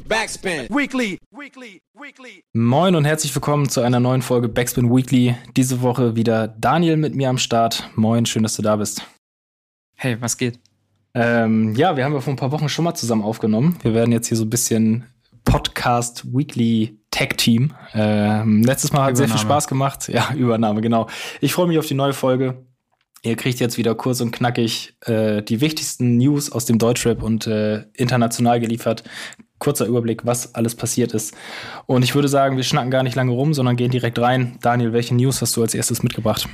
Backspin. Weekly. Weekly. Weekly. Moin und herzlich willkommen zu einer neuen Folge Backspin Weekly. Diese Woche wieder Daniel mit mir am Start. Moin, schön, dass du da bist. Hey, was geht? Ähm, ja, wir haben ja vor ein paar Wochen schon mal zusammen aufgenommen. Wir werden jetzt hier so ein bisschen Podcast Weekly Tag Team. Ähm, letztes Mal hat Übernahme. sehr viel Spaß gemacht. Ja, Übernahme, genau. Ich freue mich auf die neue Folge. Ihr kriegt jetzt wieder kurz und knackig äh, die wichtigsten News aus dem Deutschrap und äh, international geliefert. Kurzer Überblick, was alles passiert ist. Und ich würde sagen, wir schnacken gar nicht lange rum, sondern gehen direkt rein. Daniel, welche News hast du als erstes mitgebracht?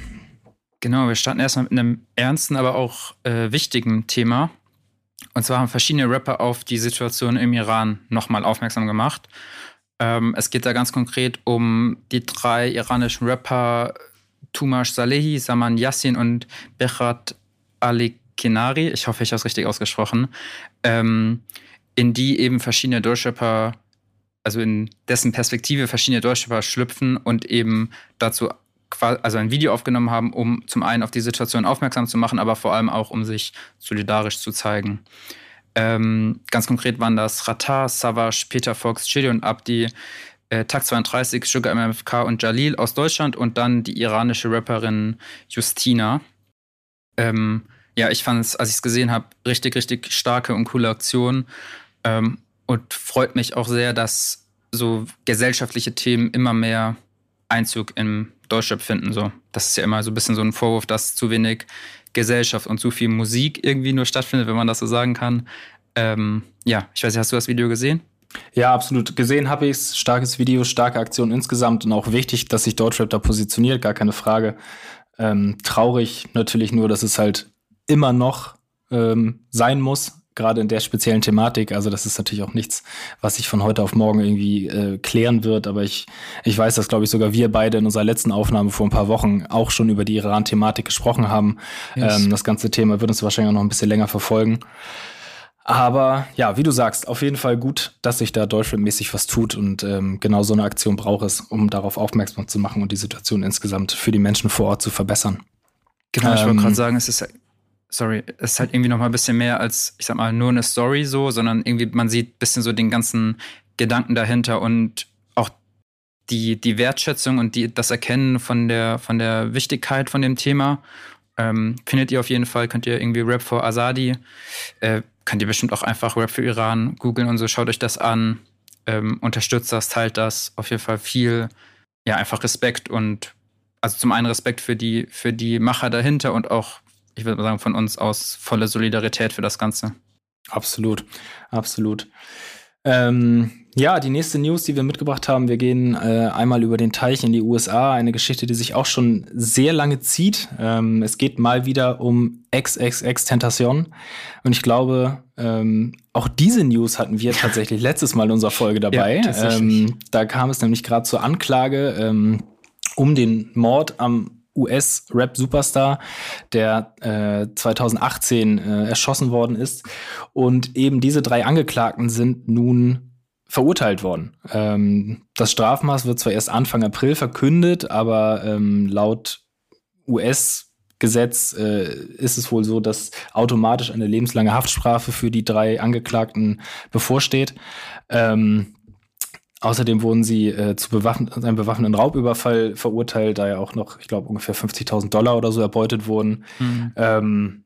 Genau, wir starten erstmal mit einem ernsten, aber auch äh, wichtigen Thema. Und zwar haben verschiedene Rapper auf die Situation im Iran nochmal aufmerksam gemacht. Ähm, es geht da ganz konkret um die drei iranischen Rapper Tumash Salehi, Saman Yassin und Bechat Ali Kinari, ich hoffe, ich habe es richtig ausgesprochen, ähm, in die eben verschiedene Deutschrapper, also in dessen Perspektive verschiedene Deutschrapper schlüpfen und eben dazu also ein Video aufgenommen haben, um zum einen auf die Situation aufmerksam zu machen, aber vor allem auch, um sich solidarisch zu zeigen. Ähm, ganz konkret waren das Ratar, Savage, Peter Fox, Chili und Abdi, äh, Tag 32, Sugar MFK und Jalil aus Deutschland und dann die iranische Rapperin Justina. Ähm, ja, ich fand es, als ich es gesehen habe, richtig, richtig starke und coole Aktion. Ähm, und freut mich auch sehr, dass so gesellschaftliche Themen immer mehr Einzug im Deutschrap finden. So. Das ist ja immer so ein bisschen so ein Vorwurf, dass zu wenig Gesellschaft und zu viel Musik irgendwie nur stattfindet, wenn man das so sagen kann. Ähm, ja, ich weiß nicht, hast du das Video gesehen? Ja, absolut. Gesehen habe ich es. Starkes Video, starke Aktion insgesamt und auch wichtig, dass sich Deutschrap da positioniert, gar keine Frage. Ähm, traurig natürlich nur, dass es halt immer noch ähm, sein muss, gerade in der speziellen Thematik. Also das ist natürlich auch nichts, was sich von heute auf morgen irgendwie äh, klären wird. Aber ich, ich weiß, dass, glaube ich, sogar wir beide in unserer letzten Aufnahme vor ein paar Wochen auch schon über die Iran-Thematik gesprochen haben. Yes. Ähm, das ganze Thema wird uns wahrscheinlich auch noch ein bisschen länger verfolgen. Aber ja, wie du sagst, auf jeden Fall gut, dass sich da Deutschlandmäßig was tut und ähm, genau so eine Aktion braucht es, um darauf aufmerksam zu machen und die Situation insgesamt für die Menschen vor Ort zu verbessern. Genau, ich wollte gerade ähm, sagen, es ist sorry, ist halt irgendwie noch mal ein bisschen mehr als, ich sag mal, nur eine Story so, sondern irgendwie man sieht ein bisschen so den ganzen Gedanken dahinter und auch die, die Wertschätzung und die, das Erkennen von der, von der Wichtigkeit von dem Thema. Ähm, findet ihr auf jeden Fall, könnt ihr irgendwie Rap for Azadi, äh, könnt ihr bestimmt auch einfach Rap für Iran googeln und so, schaut euch das an, ähm, unterstützt das, teilt das, auf jeden Fall viel, ja, einfach Respekt und also zum einen Respekt für die, für die Macher dahinter und auch, ich würde mal sagen, von uns aus volle Solidarität für das Ganze. Absolut, absolut. Ähm, ja, die nächste News, die wir mitgebracht haben, wir gehen äh, einmal über den Teich in die USA, eine Geschichte, die sich auch schon sehr lange zieht. Ähm, es geht mal wieder um XXX Tentation und ich glaube, ähm, auch diese News hatten wir tatsächlich letztes Mal in unserer Folge dabei. Ja, ähm, da kam es nämlich gerade zur Anklage ähm, um den Mord am US-Rap-Superstar, der äh, 2018 äh, erschossen worden ist. Und eben diese drei Angeklagten sind nun verurteilt worden. Ähm, das Strafmaß wird zwar erst Anfang April verkündet, aber ähm, laut US-Gesetz äh, ist es wohl so, dass automatisch eine lebenslange Haftstrafe für die drei Angeklagten bevorsteht. Ähm, außerdem wurden sie äh, zu bewaffen einem bewaffneten Raubüberfall verurteilt, da ja auch noch, ich glaube, ungefähr 50.000 Dollar oder so erbeutet wurden. Mhm. Ähm,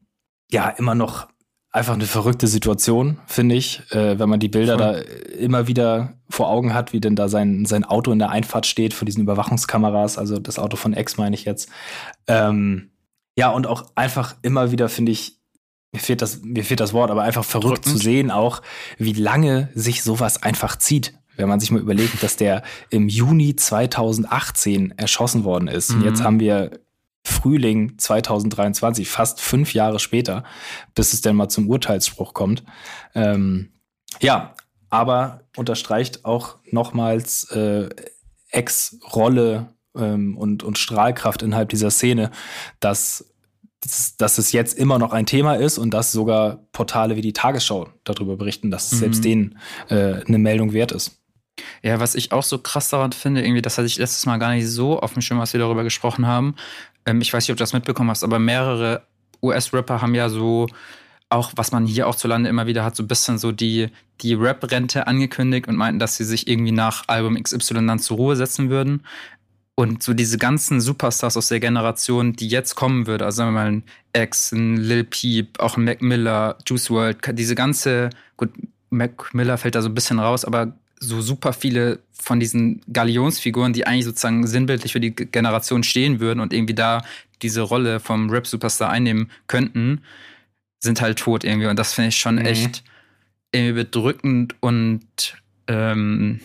ja, immer noch einfach eine verrückte Situation, finde ich, äh, wenn man die Bilder Voll. da immer wieder vor Augen hat, wie denn da sein, sein Auto in der Einfahrt steht vor diesen Überwachungskameras, also das Auto von Ex meine ich jetzt. Ähm, ja, und auch einfach immer wieder, finde ich, mir fehlt das, mir fehlt das Wort, aber einfach verrückt Drückend. zu sehen auch, wie lange sich sowas einfach zieht. Wenn man sich mal überlegt, dass der im Juni 2018 erschossen worden ist. Mhm. Und jetzt haben wir Frühling 2023, fast fünf Jahre später, bis es denn mal zum Urteilsspruch kommt. Ähm, ja, aber unterstreicht auch nochmals äh, Ex-Rolle ähm, und, und Strahlkraft innerhalb dieser Szene, dass, dass, dass es jetzt immer noch ein Thema ist und dass sogar Portale wie die Tagesschau darüber berichten, dass es mhm. selbst denen äh, eine Meldung wert ist. Ja, was ich auch so krass daran finde, irgendwie, das hatte ich letztes Mal gar nicht so auf dem Schirm, was wir darüber gesprochen haben, ähm, ich weiß nicht, ob du das mitbekommen hast, aber mehrere US-Rapper haben ja so auch, was man hier auch zu Lande immer wieder hat, so ein bisschen so die, die Rap-Rente angekündigt und meinten, dass sie sich irgendwie nach Album XY dann zur Ruhe setzen würden. Und so diese ganzen Superstars aus der Generation, die jetzt kommen würde, also sagen wir mal ein X, ein Lil Peep, auch ein Mac Miller, Juice World, diese ganze, gut, Mac Miller fällt da so ein bisschen raus, aber so super viele von diesen Galionsfiguren, die eigentlich sozusagen sinnbildlich für die Generation stehen würden und irgendwie da diese Rolle vom Rap-Superstar einnehmen könnten, sind halt tot irgendwie. Und das finde ich schon mhm. echt irgendwie bedrückend und ähm,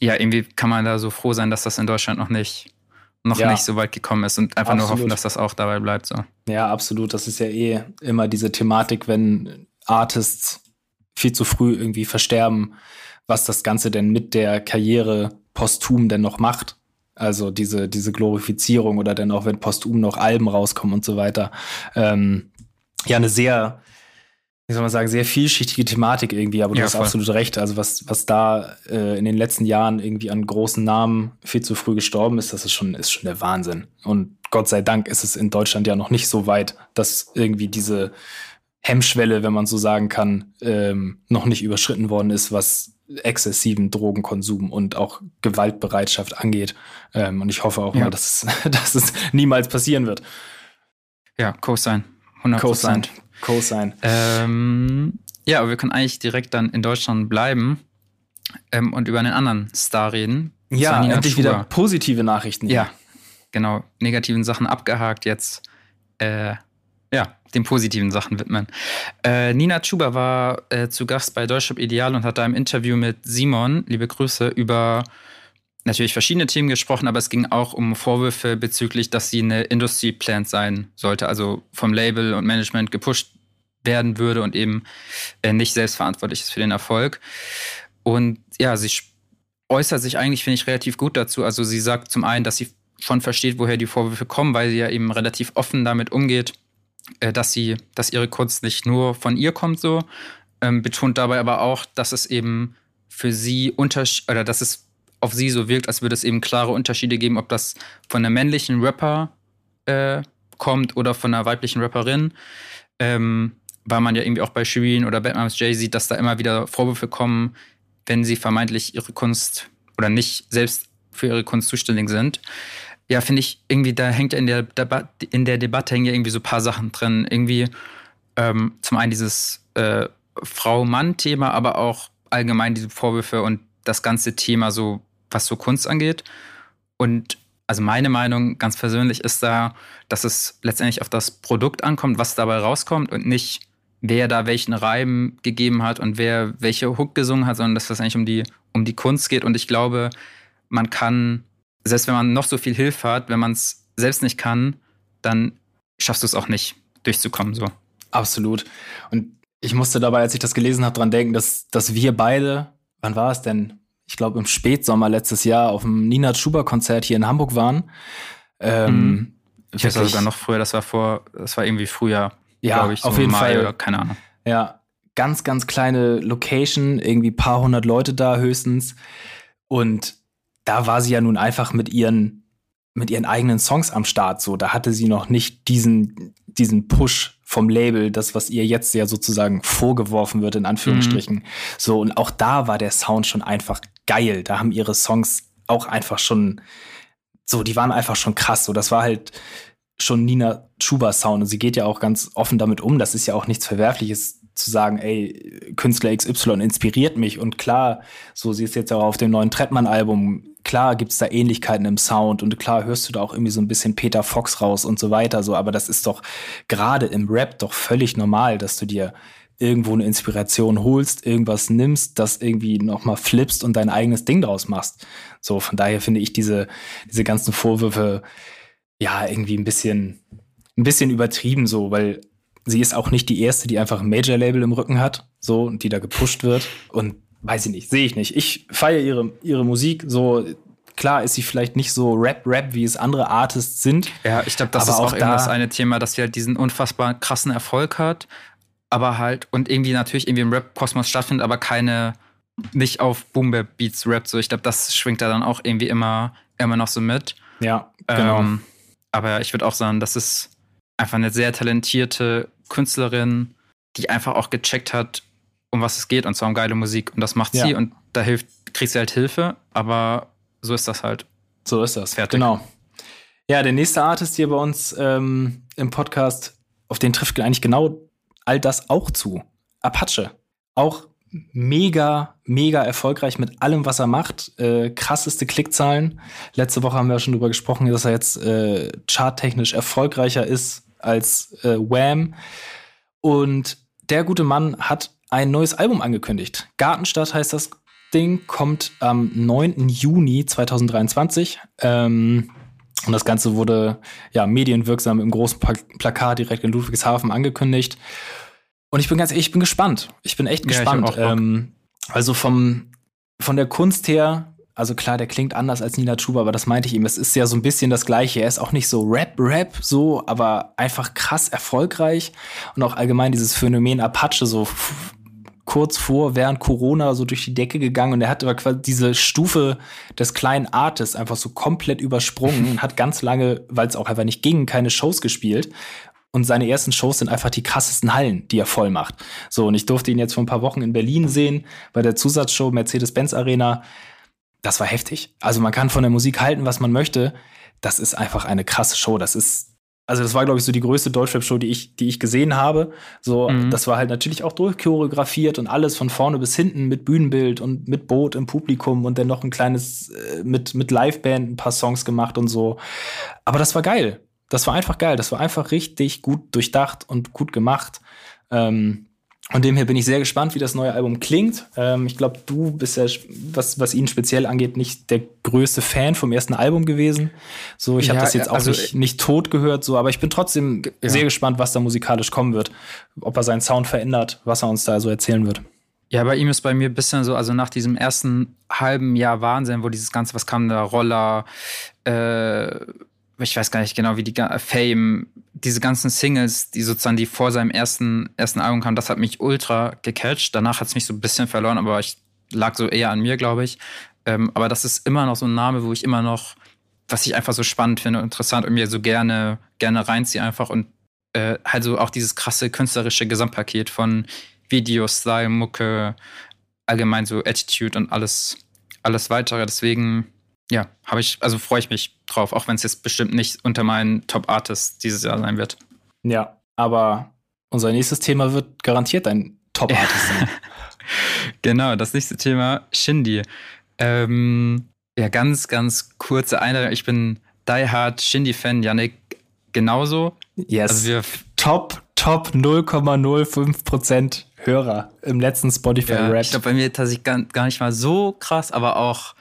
ja, irgendwie kann man da so froh sein, dass das in Deutschland noch nicht noch ja. nicht so weit gekommen ist und einfach absolut. nur hoffen, dass das auch dabei bleibt. So. Ja, absolut. Das ist ja eh immer diese Thematik, wenn Artists viel zu früh irgendwie versterben, was das Ganze denn mit der Karriere posthum denn noch macht. Also diese, diese Glorifizierung oder dann auch wenn posthum noch Alben rauskommen und so weiter. Ähm, ja, eine sehr, wie soll man sagen, sehr vielschichtige Thematik irgendwie, aber du ja, hast voll. absolut recht. Also was, was da äh, in den letzten Jahren irgendwie an großen Namen viel zu früh gestorben ist, das ist schon, ist schon der Wahnsinn. Und Gott sei Dank ist es in Deutschland ja noch nicht so weit, dass irgendwie diese Hemmschwelle, wenn man so sagen kann, ähm, noch nicht überschritten worden ist, was exzessiven Drogenkonsum und auch Gewaltbereitschaft angeht. Ähm, und ich hoffe auch ja. mal, dass es, dass es niemals passieren wird. Ja, Co-Sign. 100%. Co-Sign. Co-Sign. Ähm, ja, aber wir können eigentlich direkt dann in Deutschland bleiben ähm, und über einen anderen Star reden. Ja, endlich wieder positive Nachrichten. Ja, genau. Negativen Sachen abgehakt jetzt. Äh, ja, den positiven Sachen widmen. Äh, Nina Chuba war äh, zu Gast bei Deutschland Ideal und hat da im Interview mit Simon, liebe Grüße, über natürlich verschiedene Themen gesprochen, aber es ging auch um Vorwürfe bezüglich, dass sie eine Industry Plant sein sollte, also vom Label und Management gepusht werden würde und eben äh, nicht selbstverantwortlich ist für den Erfolg. Und ja, sie äußert sich eigentlich, finde ich, relativ gut dazu. Also sie sagt zum einen, dass sie schon versteht, woher die Vorwürfe kommen, weil sie ja eben relativ offen damit umgeht, äh, dass sie, dass ihre Kunst nicht nur von ihr kommt, so, ähm, betont dabei aber auch, dass es eben für sie Unterschied oder dass es auf sie so wirkt, als würde es eben klare Unterschiede geben, ob das von einem männlichen Rapper äh, kommt oder von einer weiblichen Rapperin. Ähm, weil man ja irgendwie auch bei Shireen oder Batman's Jay sieht, dass da immer wieder Vorwürfe kommen, wenn sie vermeintlich ihre Kunst oder nicht selbst für ihre Kunst zuständig sind ja, finde ich, irgendwie, da hängt in der, Deba in der Debatte hängen ja irgendwie so ein paar Sachen drin. Irgendwie ähm, zum einen dieses äh, Frau-Mann-Thema, aber auch allgemein diese Vorwürfe und das ganze Thema so, was so Kunst angeht. Und also meine Meinung ganz persönlich ist da, dass es letztendlich auf das Produkt ankommt, was dabei rauskommt und nicht, wer da welchen Reim gegeben hat und wer welche Hook gesungen hat, sondern dass es eigentlich um die, um die Kunst geht. Und ich glaube, man kann selbst wenn man noch so viel Hilfe hat, wenn man es selbst nicht kann, dann schaffst du es auch nicht, durchzukommen. So. Absolut. Und ich musste dabei, als ich das gelesen habe, dran denken, dass, dass wir beide, wann war es denn? Ich glaube, im Spätsommer letztes Jahr auf dem Nina Schuber-Konzert hier in Hamburg waren. Ähm, mhm. Ich weiß sogar noch früher, das war vor, das war irgendwie Frühjahr, ja, glaube ich, so auf jeden Mai Fall. oder keine Ahnung. Ja, ganz, ganz kleine Location, irgendwie paar hundert Leute da höchstens. Und da war sie ja nun einfach mit ihren mit ihren eigenen Songs am Start so. Da hatte sie noch nicht diesen, diesen Push vom Label, das, was ihr jetzt ja sozusagen vorgeworfen wird, in Anführungsstrichen. Mhm. So, und auch da war der Sound schon einfach geil. Da haben ihre Songs auch einfach schon, so, die waren einfach schon krass. So, das war halt schon Nina Chuba Sound. Und sie geht ja auch ganz offen damit um. Das ist ja auch nichts Verwerfliches zu sagen, ey, Künstler XY inspiriert mich. Und klar, so sie ist jetzt auch auf dem neuen Trettmann-Album, klar gibt's da Ähnlichkeiten im Sound und klar hörst du da auch irgendwie so ein bisschen Peter Fox raus und so weiter. So, aber das ist doch gerade im Rap doch völlig normal, dass du dir irgendwo eine Inspiration holst, irgendwas nimmst, das irgendwie nochmal flippst und dein eigenes Ding draus machst. So, von daher finde ich diese, diese ganzen Vorwürfe ja irgendwie ein bisschen, ein bisschen übertrieben so, weil sie ist auch nicht die erste, die einfach ein Major-Label im Rücken hat, so, und die da gepusht wird. Und weiß ich nicht, sehe ich nicht. Ich feiere ihre, ihre Musik, so, klar ist sie vielleicht nicht so Rap-Rap, wie es andere Artists sind. Ja, ich glaube, das ist auch, auch da das eine Thema, dass sie halt diesen unfassbar krassen Erfolg hat, aber halt, und irgendwie natürlich irgendwie im Rap-Kosmos stattfindet, aber keine, nicht auf Boom-Beats Rap, so. Ich glaube, das schwingt da dann auch irgendwie immer, immer noch so mit. Ja, genau. Ähm, aber ich würde auch sagen, das ist einfach eine sehr talentierte Künstlerin, die einfach auch gecheckt hat, um was es geht und zwar um geile Musik. Und das macht Ja. sie und da hilft, kriegt sie halt Hilfe, aber so ist das halt. So ist das. Fertig. Genau. Ja, der nächste Artist hier bei uns ähm, im Podcast, auf den trifft eigentlich genau all das auch zu. Apache. Auch mega, mega erfolgreich mit allem, was er macht. Äh, krasseste Klickzahlen. Letzte Woche haben wir ja schon drüber gesprochen, dass er jetzt äh, charttechnisch erfolgreicher ist als äh, Wham. Und der gute Mann hat ein neues Album angekündigt. Gartenstadt heißt das Ding, kommt am 9. Juni 2023. Ähm, und das Ganze wurde ja medienwirksam im großen Pla Plakat direkt in Ludwigshafen angekündigt. Und ich bin ganz ehrlich, ich bin gespannt. Ich bin echt Ja, gespannt. Bock. ähm, also vom, von der Kunst her, also klar, der klingt anders als Nina Chuba, aber das meinte ich ihm. Es ist ja so ein bisschen das Gleiche. Er ist auch nicht so Rap-Rap, so, aber einfach krass erfolgreich. Und auch allgemein dieses Phänomen Apache, so kurz vor, während Corona so durch die Decke gegangen. Und er hat aber quasi diese Stufe des kleinen Artists einfach so komplett übersprungen und hat ganz lange, weil es auch einfach nicht ging, keine Shows gespielt. Und seine ersten Shows sind einfach die krassesten Hallen, die er voll macht. So, und ich durfte ihn jetzt vor ein paar Wochen in Berlin sehen, bei der Zusatzshow Mercedes-Benz Arena. Das war heftig. Also man kann von der Musik halten, was man möchte. Das ist einfach eine krasse Show. Das ist, also das war, glaube ich, so die größte Deutschrap-Show, die ich, die ich gesehen habe. So, Mhm. das war halt natürlich auch durchchoreografiert und alles von vorne bis hinten mit Bühnenbild und mit Boot im Publikum und dann noch ein kleines, äh, mit, mit Liveband ein paar Songs gemacht und so. Aber das war geil. Das war einfach geil. Das war einfach richtig gut durchdacht und gut gemacht. Ähm, von dem her bin ich sehr gespannt, wie das neue Album klingt. Ähm, ich glaube, du bist ja, was, was ihn speziell angeht, nicht der größte Fan vom ersten Album gewesen. So, ich habe Ja, das jetzt auch also, nicht, nicht tot gehört, so, aber ich bin trotzdem ja. sehr gespannt, was da musikalisch kommen wird. Ob er seinen Sound verändert, was er uns da so erzählen wird. Ja, bei ihm ist bei mir ein bisschen so, also nach diesem ersten halben Jahr Wahnsinn, wo dieses Ganze, was kam da, Roller, äh, ich weiß gar nicht genau, wie die Fame, diese ganzen Singles, die sozusagen, die vor seinem ersten, ersten Album kamen, das hat mich ultra gecatcht. Danach hat es mich so ein bisschen verloren, aber ich lag so eher an mir, glaube ich. Ähm, aber das ist immer noch so ein Name, wo ich immer noch, was ich einfach so spannend finde und interessant und mir so gerne, gerne reinziehe einfach und äh, halt so auch dieses krasse künstlerische Gesamtpaket von Video, Style, Mucke, allgemein so Attitude und alles, alles weitere. Deswegen, ja, habe ich, also freue ich mich drauf, auch wenn es jetzt bestimmt nicht unter meinen Top Artists dieses Jahr sein wird. Ja, aber unser nächstes Thema wird garantiert ein Top-Artist sein. Genau, das nächste Thema, Shindy. Ähm, ja, ganz, ganz kurze Einladung. Ich bin Die Hard Shindy-Fan, Yannick genauso. Yes. Also wir top, top 0,05% Hörer im letzten Spotify Ja, ich glaube, bei mir tatsächlich gar, gar nicht mal so krass, aber auch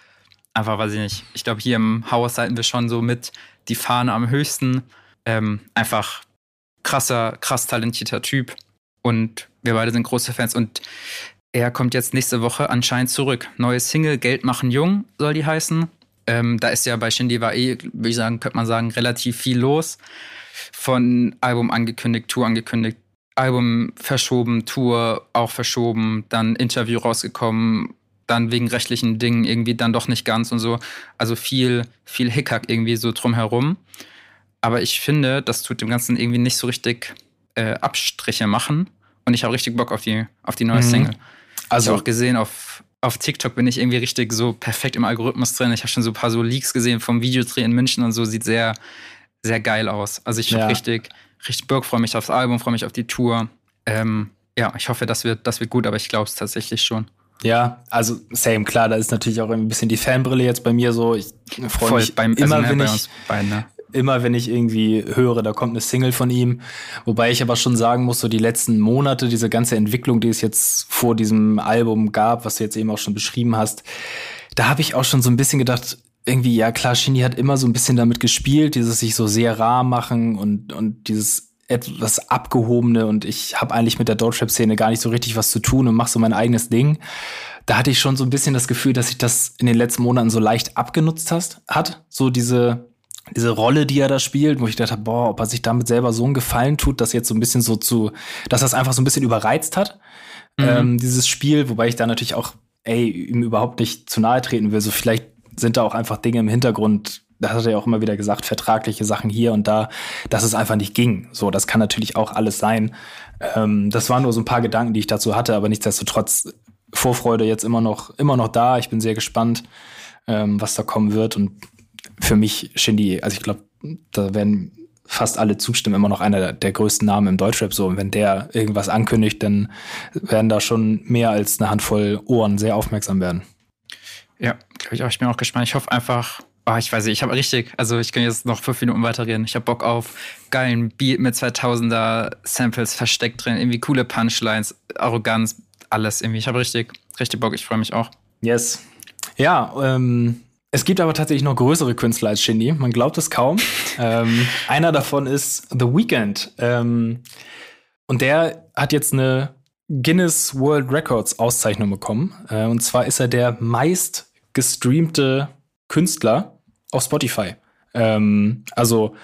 einfach, weiß ich nicht. Ich glaube, hier im Haus halten wir schon so mit die Fahne am höchsten. Ähm, einfach krasser, krass talentierter Typ. Und wir beide sind große Fans. Und er kommt jetzt nächste Woche anscheinend zurück. Neue Single, Geld machen jung, soll die heißen. Ähm, da ist ja bei Shindy war eh, würde ich sagen, könnte man sagen, relativ viel los. Von Album angekündigt, Tour angekündigt, Album verschoben, Tour auch verschoben, dann Interview rausgekommen, dann wegen rechtlichen Dingen irgendwie dann doch nicht ganz und so. Also viel, viel Hickhack irgendwie so drumherum. Aber ich finde, das tut dem Ganzen irgendwie nicht so richtig äh, Abstriche machen. Und ich habe richtig Bock auf die, auf die neue Mhm. Single. Also also, auch gesehen, auf, auf TikTok bin ich irgendwie richtig so perfekt im Algorithmus drin. Ich habe schon so ein paar so Leaks gesehen vom Videodreh in München und so. Sieht sehr, sehr geil aus. Also ich habe Ja. richtig, richtig Bock, freue mich aufs Album, freue mich auf die Tour. Ähm, ja, ich hoffe, das wird, das wird gut, aber ich glaube es tatsächlich schon. Ja, also same, klar, da ist natürlich auch ein bisschen die Fanbrille jetzt bei mir so. Ich freue mich beim immer, also, ne, wenn bei ich, beiden, ne? immer wenn ich irgendwie höre, da kommt eine Single von ihm. Wobei ich aber schon sagen muss, so die letzten Monate, diese ganze Entwicklung, die es jetzt vor diesem Album gab, was du jetzt eben auch schon beschrieben hast, da habe ich auch schon so ein bisschen gedacht, irgendwie, ja klar, Shindy hat immer so ein bisschen damit gespielt, dieses sich so sehr rar machen und, und dieses etwas abgehobene und ich habe eigentlich mit der Deutschrap-Szene gar nicht so richtig was zu tun und mache so mein eigenes Ding. Da hatte ich schon so ein bisschen das Gefühl, dass sich das in den letzten Monaten so leicht abgenutzt hast, hat. So diese, diese Rolle, die er da spielt, wo ich gedacht habe, boah, ob er sich damit selber so einen Gefallen tut, dass jetzt so ein bisschen so zu, dass das einfach so ein bisschen überreizt hat, Mhm. ähm, dieses Spiel, wobei ich da natürlich auch, ey, ihm überhaupt nicht zu nahe treten will. So vielleicht sind da auch einfach Dinge im Hintergrund, das hat er ja auch immer wieder gesagt, vertragliche Sachen hier und da, dass es einfach nicht ging. So, das kann natürlich auch alles sein. Ähm, das waren nur so ein paar Gedanken, die ich dazu hatte, aber nichtsdestotrotz Vorfreude jetzt immer noch, immer noch da. Ich bin sehr gespannt, ähm, was da kommen wird. Und für mich, Shindy, also ich glaube, da werden fast alle zustimmen, immer noch einer der größten Namen im Deutschrap so. Und wenn der irgendwas ankündigt, dann werden da schon mehr als eine Handvoll Ohren sehr aufmerksam werden. Ja, glaube ich auch. Ich bin auch gespannt. Ich hoffe einfach, oh, ich weiß nicht, ich habe richtig, also ich kann jetzt noch fünf Minuten weiterreden. Ich habe Bock auf geilen Beat mit 2000er Samples versteckt drin, irgendwie coole Punchlines, Arroganz, alles irgendwie. Ich habe richtig, richtig Bock. Ich freue mich auch. Yes. Ja, ähm, es gibt aber tatsächlich noch größere Künstler als Shindy. Man glaubt es kaum. ähm, einer davon ist The Weeknd. Ähm, und der hat jetzt eine Guinness World Records Auszeichnung bekommen. Äh, und zwar ist er der meist gestreamte Künstler auf Spotify. Ähm, also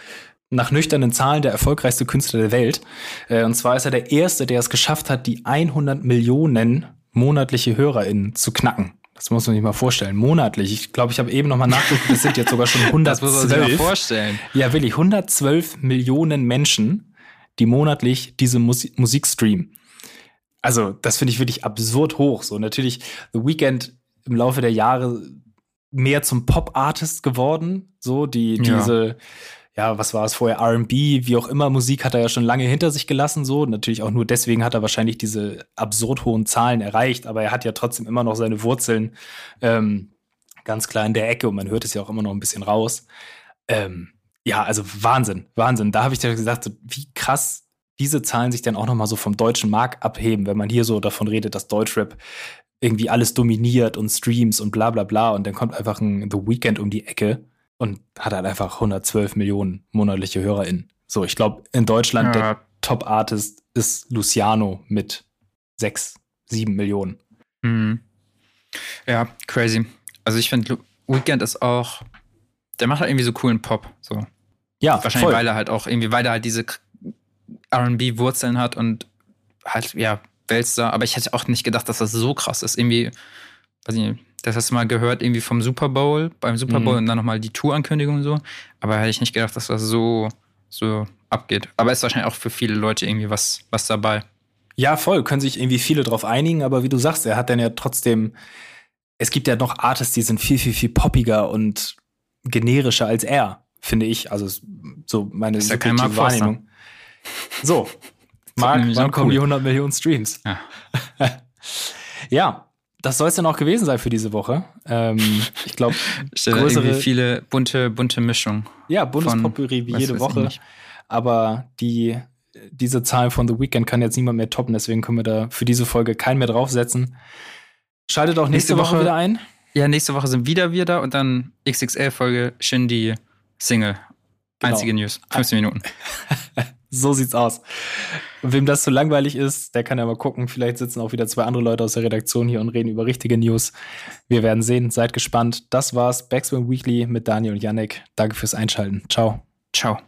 nach nüchternen Zahlen der erfolgreichste Künstler der Welt. Äh, und zwar ist er der Erste, der es geschafft hat, die 100 Millionen monatliche HörerInnen zu knacken. Das muss man sich mal vorstellen. Monatlich. Ich glaube, ich habe eben noch mal nachgeguckt, das sind jetzt sogar schon 112. Das muss man sich mal vorstellen. Ja, wirklich. 112 Millionen Menschen, die monatlich diese Musik, Musik streamen. Also, das finde ich wirklich absurd hoch. So, natürlich, The Weeknd im Laufe der Jahre mehr zum Pop-Artist geworden. So, die, ja. diese, ja, was war es vorher, RB, wie auch immer, Musik hat er ja schon lange hinter sich gelassen, so. Natürlich auch nur deswegen hat er wahrscheinlich diese absurd hohen Zahlen erreicht, aber er hat ja trotzdem immer noch seine Wurzeln ähm, ganz klar in der Ecke und man hört es ja auch immer noch ein bisschen raus. Ähm, ja, also Wahnsinn, Wahnsinn. Da habe ich ja gesagt, wie krass diese Zahlen sich dann auch noch mal so vom deutschen Markt abheben, wenn man hier so davon redet, dass Deutschrap irgendwie alles dominiert und Streams und bla bla bla und dann kommt einfach ein The Weeknd um die Ecke und hat halt einfach 112 Millionen monatliche HörerInnen. So, ich glaube, in Deutschland ja. der Top-Artist ist Luciano mit 6, 7 Millionen. Mhm. Ja, crazy. Also ich finde, Weekend ist auch, der macht halt irgendwie so coolen Pop. So. Ja, Wahrscheinlich, voll. weil er halt auch irgendwie, weil er halt diese RB-Wurzeln hat und halt, ja, Weltstar. Aber ich hätte auch nicht gedacht, dass das so krass ist. Irgendwie, weiß ich nicht, das hast du mal gehört, irgendwie vom Super Bowl, beim Super Bowl mhm. und dann nochmal die Tour-Ankündigung und so. Aber hätte ich nicht gedacht, dass das so, so abgeht. Aber ist wahrscheinlich auch für viele Leute irgendwie was, was dabei. Ja, voll. Können sich irgendwie viele drauf einigen. Aber wie du sagst, er hat dann ja trotzdem, es gibt ja noch Artists, die sind viel, viel, viel poppiger und generischer als er, finde ich. Also so meine kein Wahrnehmung. So, Marc, wann kommen cool. die 100 Millionen Streams? Ja. ja, das soll es dann auch gewesen sein für diese Woche. Ähm, ich glaube, größere viele bunte, bunte Mischung. Ja, buntes Potpourri wie jede Woche. Aber die, diese Zahl von The Weekend kann jetzt niemand mehr toppen, deswegen können wir da für diese Folge keinen mehr draufsetzen. Schaltet auch nächste, nächste Woche, Woche, wieder ein. Ja, nächste Woche sind wieder wir da und dann XXL-Folge Shindy Single. Genau. Einzige News. 15 Minuten. So sieht's aus. Wem das zu langweilig ist, der kann ja mal gucken. Vielleicht sitzen auch wieder zwei andere Leute aus der Redaktion hier und reden über richtige News. Wir werden sehen. Seid gespannt. Das war's. Backspin Weekly mit Daniel und Yannick. Danke fürs Einschalten. Ciao. Ciao.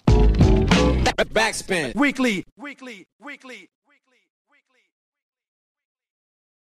Backspin Weekly. Weekly. Weekly.